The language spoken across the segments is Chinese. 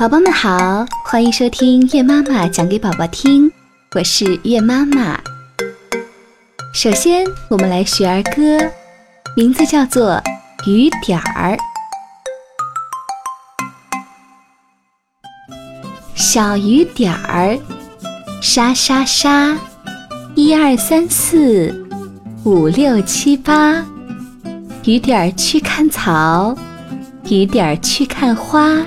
宝宝们好，欢迎收听月妈妈讲给宝宝听，我是月妈妈。首先，我们来学儿歌，名字叫做《雨点儿》。小雨点儿，沙沙沙，一二三四五六七八，雨点儿去看草，雨点儿去看花，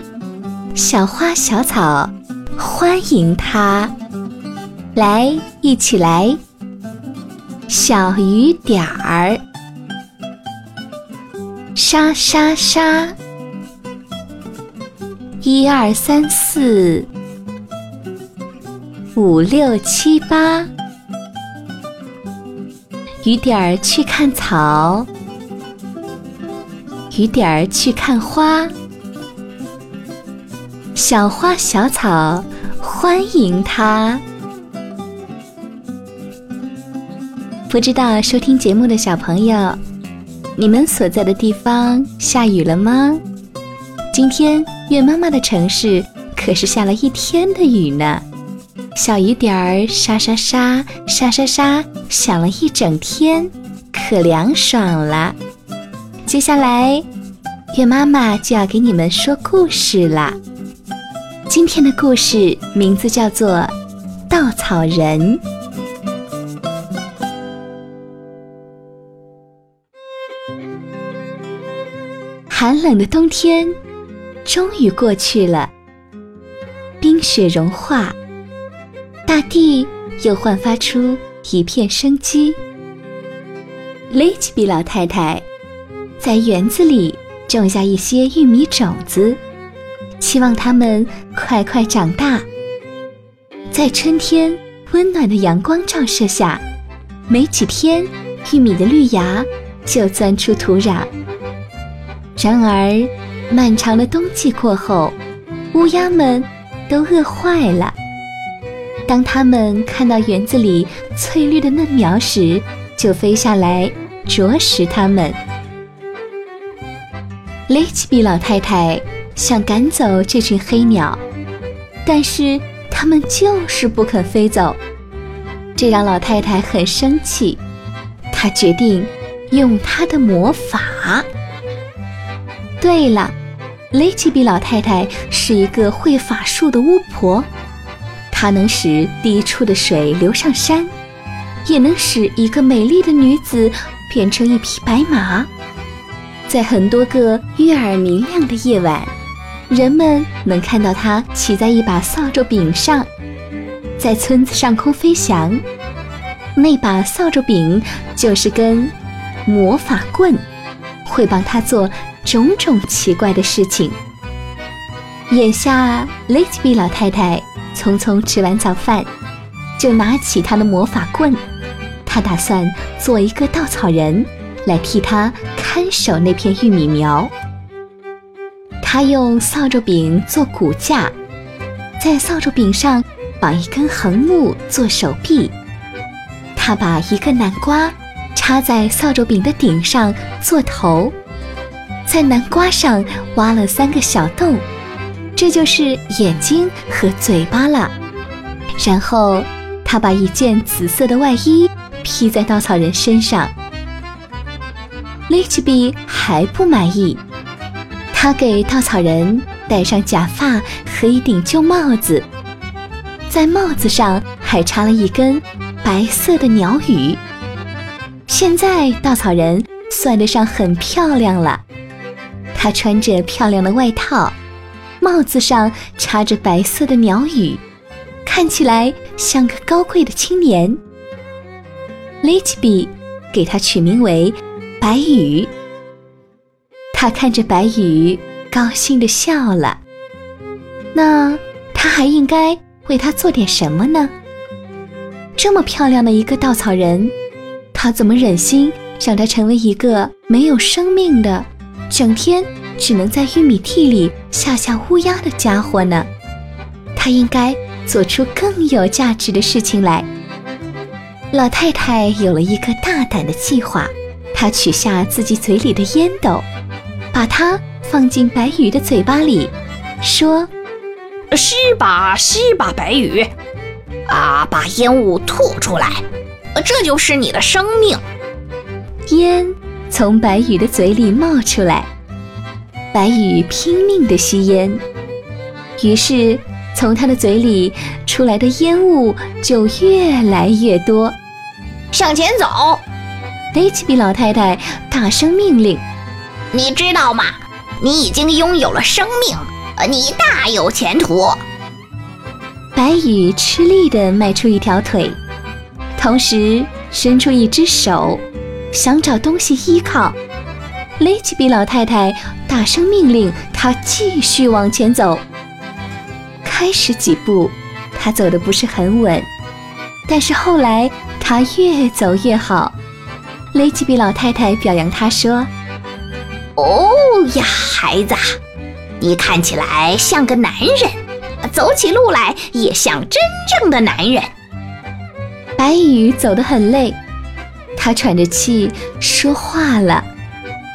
小花小草欢迎它，来一起来，小雨点儿，沙沙沙，一二三四。五六七八，雨点儿去看草，雨点儿去看花，小花小草欢迎它。不知道收听节目的小朋友，你们所在的地方下雨了吗？今天月妈妈的城市可是下了一天的雨呢。小雨点儿沙沙沙沙沙沙响了一整天，可凉爽了。接下来，月妈妈就要给你们说故事啦。今天的故事名字叫做《稻草人》。寒冷的冬天终于过去了，冰雪融化。大地又焕发出一片生机。雷吉比老太太在园子里种下一些玉米种子，希望它们快快长大。在春天温暖的阳光照射下，没几天，玉米的绿芽就钻出土壤。然而，漫长的冬季过后，乌鸦们都饿坏了。当它们看到园子里翠绿的嫩苗时，就飞下来啄食它们。雷奇比老太太想赶走这群黑鸟，但是它们就是不肯飞走，这让老太太很生气。她决定用她的魔法。对了，雷吉比老太太是一个会法术的巫婆。她能使低处的水流上山，也能使一个美丽的女子变成一匹白马。在很多个悦耳明亮的夜晚，人们能看到它骑在一把扫帚柄上，在村子上空飞翔。那把扫帚柄就是根魔法棍，会帮他做种种奇怪的事情。眼下，雷吉比老太太。匆匆吃完早饭，就拿起他的魔法棍。他打算做一个稻草人，来替他看守那片玉米苗。他用扫帚柄做骨架，在扫帚柄上绑一根横木做手臂。他把一个南瓜插在扫帚柄的顶上做头，在南瓜上挖了三个小洞。这就是眼睛和嘴巴了。然后，他把一件紫色的外衣披在稻草人身上。雷奇比还不满意，他给稻草人戴上假发和一顶旧帽子，在帽子上还插了一根白色的鸟羽。现在，稻草人算得上很漂亮了。他穿着漂亮的外套。帽子上插着白色的鸟羽，看起来像个高贵的青年。雷奇比给他取名为白羽。他看着白羽，高兴地笑了。那他还应该为他做点什么呢？这么漂亮的一个稻草人，他怎么忍心让他成为一个没有生命的，整天？只能在玉米地里吓吓乌鸦的家伙呢，他应该做出更有价值的事情来。老太太有了一个大胆的计划，她取下自己嘴里的烟斗，把它放进白羽的嘴巴里，说：“吸吧吸吧，白羽，啊，把烟雾吐出来，这就是你的生命。烟从白羽的嘴里冒出来，白羽拼命地吸烟，于是从他的嘴里出来的烟雾就越来越多。向前走！雷奇比老太太大声命令：“你知道吗？你已经拥有了生命，你大有前途。”白羽吃力地迈出一条腿，同时伸出一只手，想找东西依靠。雷吉比老太太大声命令他继续往前走。开始几步，他走的不是很稳，但是后来。他越走越好，雷吉比老太太表扬他说：“哦呀，孩子，你看起来像个男人，走起路来也像真正的男人。”白羽走得很累，他喘着气说话了：“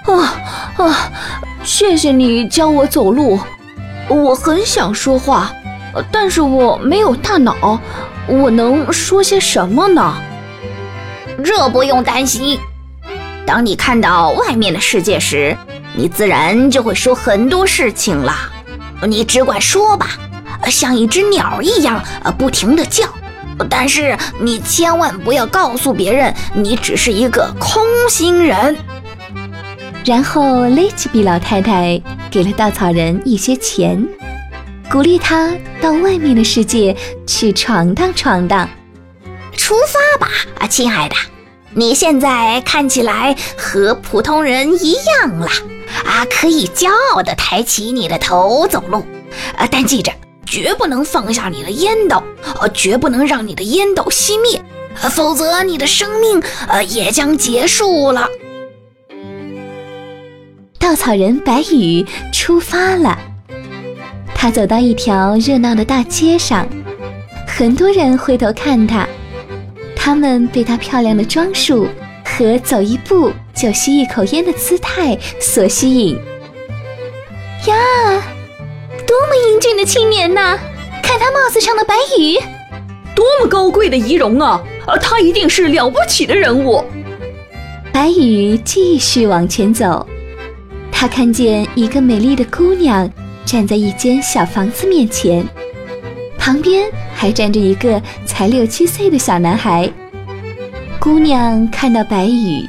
啊啊，谢谢你教我走路，我很想说话，但是我没有大脑，我能说些什么呢？”这不用担心。当你看到外面的世界时，你自然就会说很多事情了。你只管说吧，像一只鸟一样，呃不停地叫。但是你千万不要告诉别人，你只是一个空心人。然后雷吉比老太太给了稻草人一些钱，鼓励他到外面的世界去闯荡闯荡。出发吧，啊，亲爱的，你现在看起来和普通人一样了，啊，可以骄傲地抬起你的头走路，啊，但记着，绝不能放下你的烟斗，呃，绝不能让你的烟斗熄灭，否则你的生命，呃，也将结束了。稻草人白羽出发了，他走到一条热闹的大街上，很多人回头看他。他们被她漂亮的装束和走一步就吸一口烟的姿态所吸引。呀，多么英俊的青年呐！看他帽子上的白羽，多么高贵的仪容啊！啊，他一定是了不起的人物。白羽继续往前走，他看见一个美丽的姑娘站在一间小房子面前。旁边还站着一个才六七岁的小男孩。姑娘看到白羽，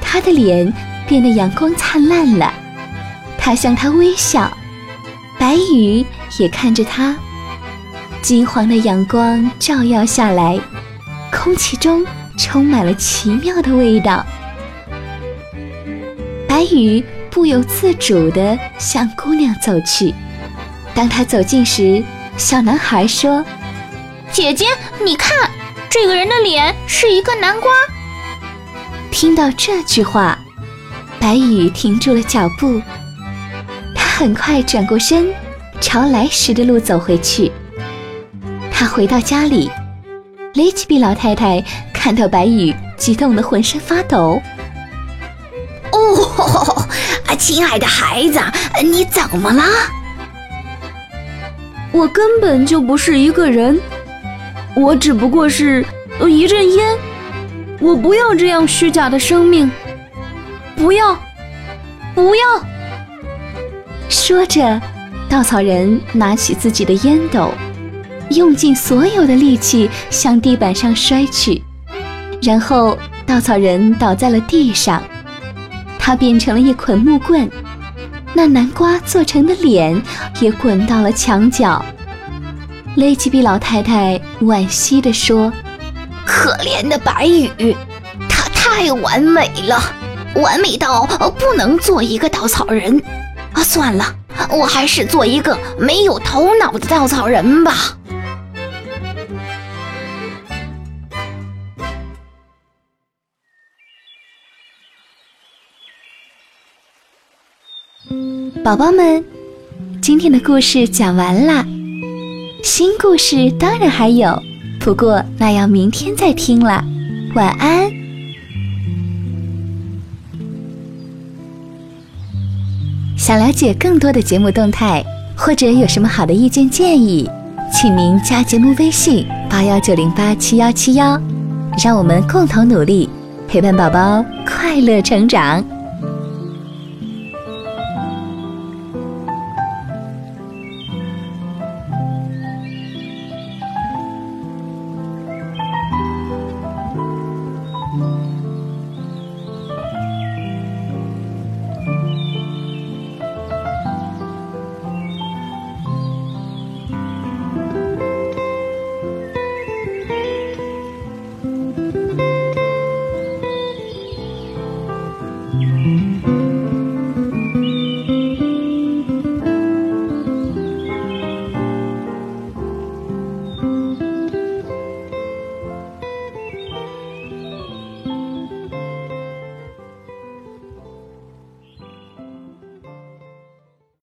她的脸变得阳光灿烂了。她向他微笑，白羽也看着她。金黄的阳光照耀下来，空气中充满了奇妙的味道。白羽不由自主地向姑娘走去。当他走近时，小男孩说：“姐姐，你看，这个人的脸是一个南瓜。”听到这句话，白羽停住了脚步。他很快转过身，朝来时的路走回去。他回到家里，雷吉比老太太看到白羽，激动得浑身发抖。“哦，啊，亲爱的孩子，你怎么了？”我根本就不是一个人，我只不过是一阵烟。我不要这样虚假的生命，不要，不要！说着，稻草人拿起自己的烟斗，用尽所有的力气向地板上摔去，然后稻草人倒在了地上，他变成了一捆木棍。那南瓜做成的脸也滚到了墙角。雷吉比老太太惋惜地说：“可怜的白羽，它太完美了，完美到不能做一个稻草人。啊，算了，我还是做一个没有头脑的稻草人吧。”宝宝们，今天的故事讲完啦，新故事当然还有，不过那要明天再听了。晚安。想了解更多的节目动态，或者有什么好的意见建议，请您加节目微信八幺九零八七幺七幺，让我们共同努力，陪伴宝宝快乐成长。Mm-hmm.